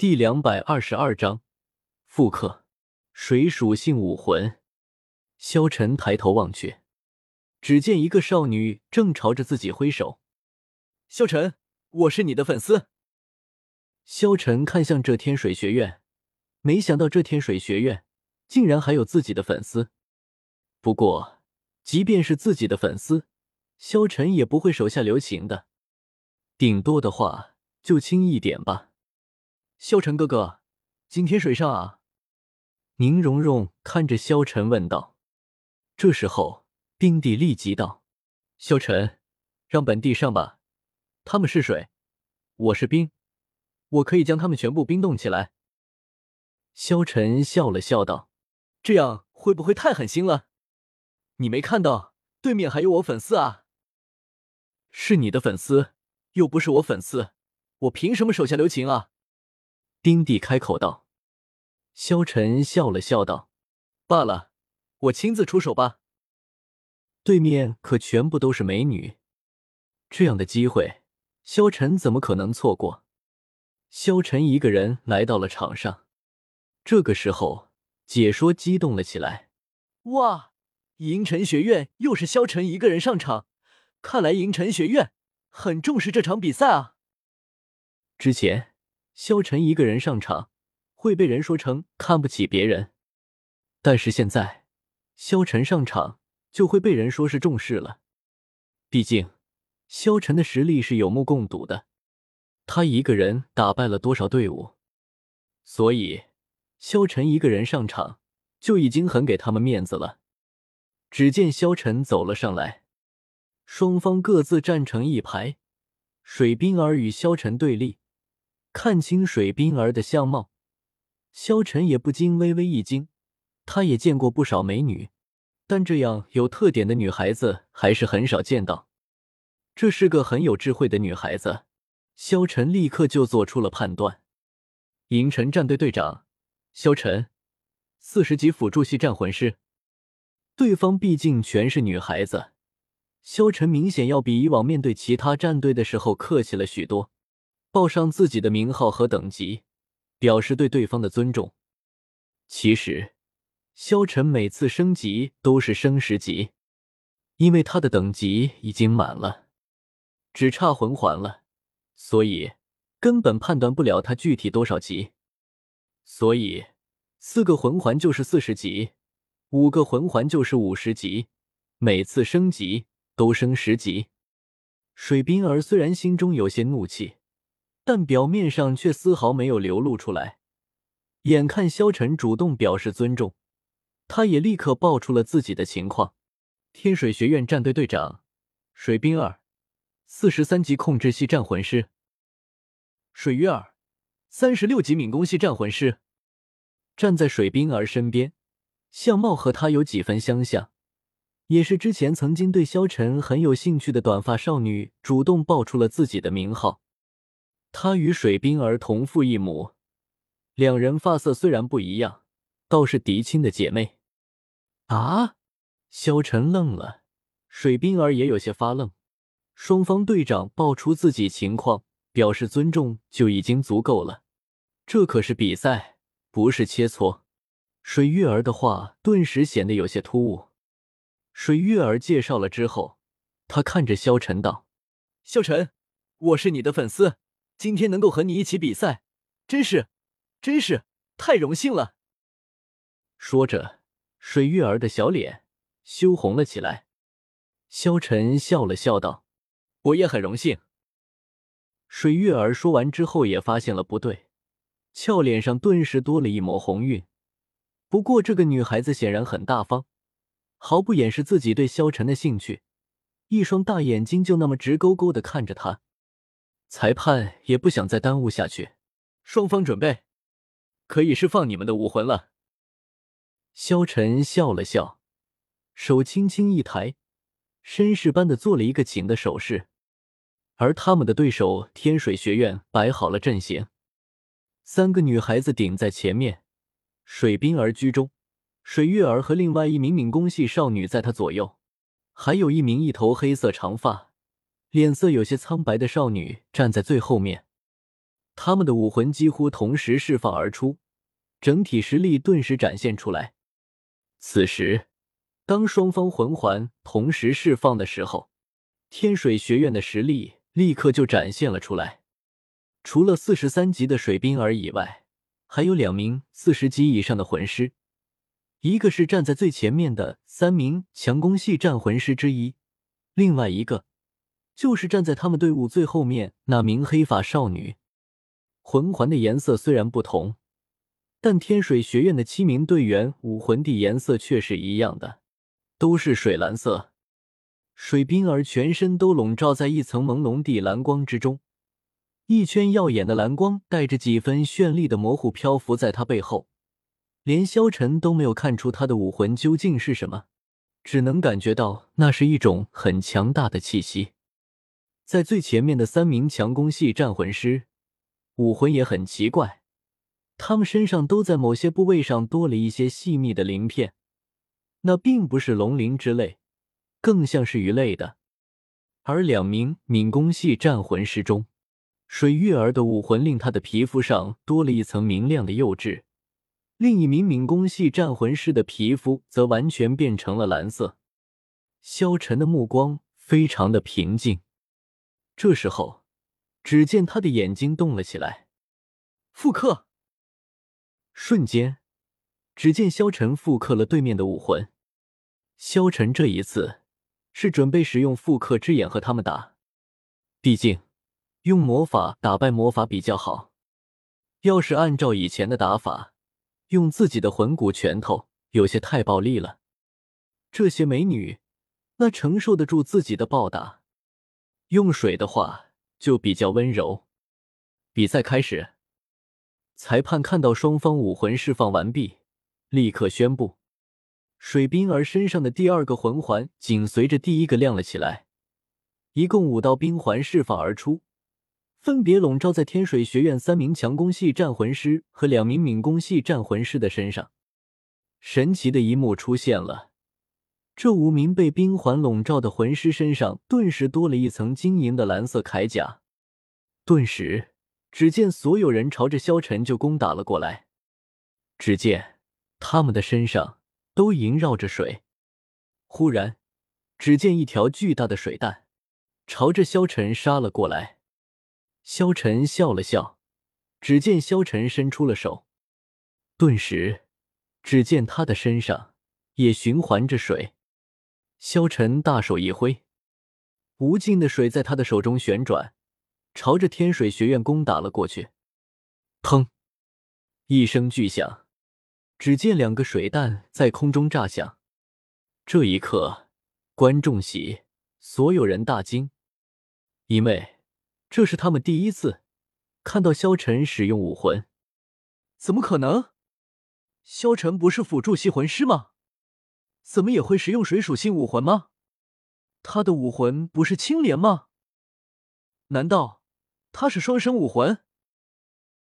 第两百二十二章复刻水属性武魂。萧晨抬头望去，只见一个少女正朝着自己挥手。萧晨，我是你的粉丝。萧晨看向这天水学院，没想到这天水学院竟然还有自己的粉丝。不过，即便是自己的粉丝，萧晨也不会手下留情的，顶多的话就轻一点吧。萧晨哥哥，今天水上啊？宁荣荣看着萧晨问道。这时候，冰帝立即道：“萧晨，让本帝上吧。他们是水，我是冰，我可以将他们全部冰冻起来。”萧晨笑了笑道：“这样会不会太狠心了？你没看到对面还有我粉丝啊？是你的粉丝，又不是我粉丝，我凭什么手下留情啊？”丁帝开口道，萧晨笑了笑道：“罢了，我亲自出手吧。对面可全部都是美女，这样的机会，萧晨怎么可能错过？”萧晨一个人来到了场上，这个时候解说激动了起来：“哇，银尘学院又是萧晨一个人上场，看来银尘学院很重视这场比赛啊！”之前。萧晨一个人上场会被人说成看不起别人，但是现在萧晨上场就会被人说是重视了。毕竟萧晨的实力是有目共睹的，他一个人打败了多少队伍，所以萧晨一个人上场就已经很给他们面子了。只见萧晨走了上来，双方各自站成一排，水冰儿与萧晨对立。看清水冰儿的相貌，萧晨也不禁微微一惊。他也见过不少美女，但这样有特点的女孩子还是很少见到。这是个很有智慧的女孩子，萧晨立刻就做出了判断。银尘战队队长萧晨，四十级辅助系战魂师。对方毕竟全是女孩子，萧晨明显要比以往面对其他战队的时候客气了许多。报上自己的名号和等级，表示对对方的尊重。其实，萧晨每次升级都是升十级，因为他的等级已经满了，只差魂环了，所以根本判断不了他具体多少级。所以，四个魂环就是四十级，五个魂环就是五十级，每次升级都升十级。水冰儿虽然心中有些怒气。但表面上却丝毫没有流露出来。眼看萧晨主动表示尊重，他也立刻报出了自己的情况：天水学院战队队长水冰儿，四十三级控制系战魂师；水月儿，三十六级敏攻系战魂师。站在水冰儿身边，相貌和她有几分相像，也是之前曾经对萧晨很有兴趣的短发少女，主动报出了自己的名号。她与水冰儿同父异母，两人发色虽然不一样，倒是嫡亲的姐妹。啊！萧晨愣了，水冰儿也有些发愣。双方队长报出自己情况，表示尊重就已经足够了。这可是比赛，不是切磋。水月儿的话顿时显得有些突兀。水月儿介绍了之后，他看着萧晨道：“萧晨，我是你的粉丝。”今天能够和你一起比赛，真是，真是太荣幸了。说着，水月儿的小脸羞红了起来。萧晨笑了笑道：“我也很荣幸。”水月儿说完之后，也发现了不对，俏脸上顿时多了一抹红晕。不过，这个女孩子显然很大方，毫不掩饰自己对萧晨的兴趣，一双大眼睛就那么直勾勾的看着他。裁判也不想再耽误下去，双方准备，可以释放你们的武魂了。萧晨笑了笑，手轻轻一抬，绅士般的做了一个请的手势。而他们的对手天水学院摆好了阵型，三个女孩子顶在前面，水冰儿居中，水月儿和另外一名敏攻系少女在她左右，还有一名一头黑色长发。脸色有些苍白的少女站在最后面，他们的武魂几乎同时释放而出，整体实力顿时展现出来。此时，当双方魂环同时释放的时候，天水学院的实力立刻就展现了出来。除了四十三级的水冰儿以外，还有两名四十级以上的魂师，一个是站在最前面的三名强攻系战魂师之一，另外一个就是站在他们队伍最后面那名黑发少女。魂环的颜色虽然不同，但天水学院的七名队员武魂的颜色却是一样的，都是水蓝色。水冰儿全身都笼罩在一层朦胧地蓝光之中。一圈耀眼的蓝光带着几分绚丽的模糊漂浮在他背后，连萧晨都没有看出他的武魂究竟是什么，只能感觉到那是一种很强大的气息。在最前面的三名强攻系战魂师，武魂也很奇怪，他们身上都在某些部位上多了一些细密的鳞片，那并不是龙鳞之类，更像是鱼类的。而两名敏攻系战魂师中，水月儿的武魂令她的皮肤上多了一层明亮的釉质，另一名敏攻系战魂师的皮肤则完全变成了蓝色。萧晨的目光非常的平静，这时候，只见他的眼睛动了起来，复刻。瞬间，只见萧晨复刻了对面的武魂。萧晨这一次是准备使用复刻之眼和他们打，毕竟。用魔法打败魔法比较好。要是按照以前的打法，用自己的魂骨拳头有些太暴力了。这些美女那承受得住自己的暴打？用水的话就比较温柔。比赛开始，裁判看到双方武魂释放完毕，立刻宣布：水冰儿身上的第二个魂环紧随着第一个亮了起来，一共五道冰环释放而出。分别笼罩在天水学院三名强攻系战魂师和两名敏攻系战魂师的身上。神奇的一幕出现了，这五名被冰环笼罩的魂师身上顿时多了一层晶莹的蓝色铠甲。顿时，只见所有人朝着萧晨就攻打了过来。只见他们的身上都萦绕着水。忽然，只见一条巨大的水弹朝着萧晨杀了过来。萧晨笑了笑，只见萧晨伸出了手，顿时，只见他的身上也循环着水。萧晨大手一挥，无尽的水在他的手中旋转，朝着天水学院攻打了过去。砰！一声巨响，只见两个水弹在空中炸响。这一刻，观众席所有人大惊，因为。这是他们第一次看到萧晨使用武魂，怎么可能？萧晨不是辅助系魂师吗？怎么也会使用水属性武魂吗？他的武魂不是青莲吗？难道他是双生武魂？